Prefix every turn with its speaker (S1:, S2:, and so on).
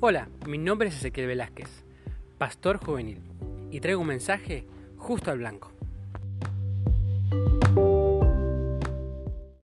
S1: Hola, mi nombre es Ezequiel Velázquez, pastor juvenil, y traigo un mensaje justo al blanco.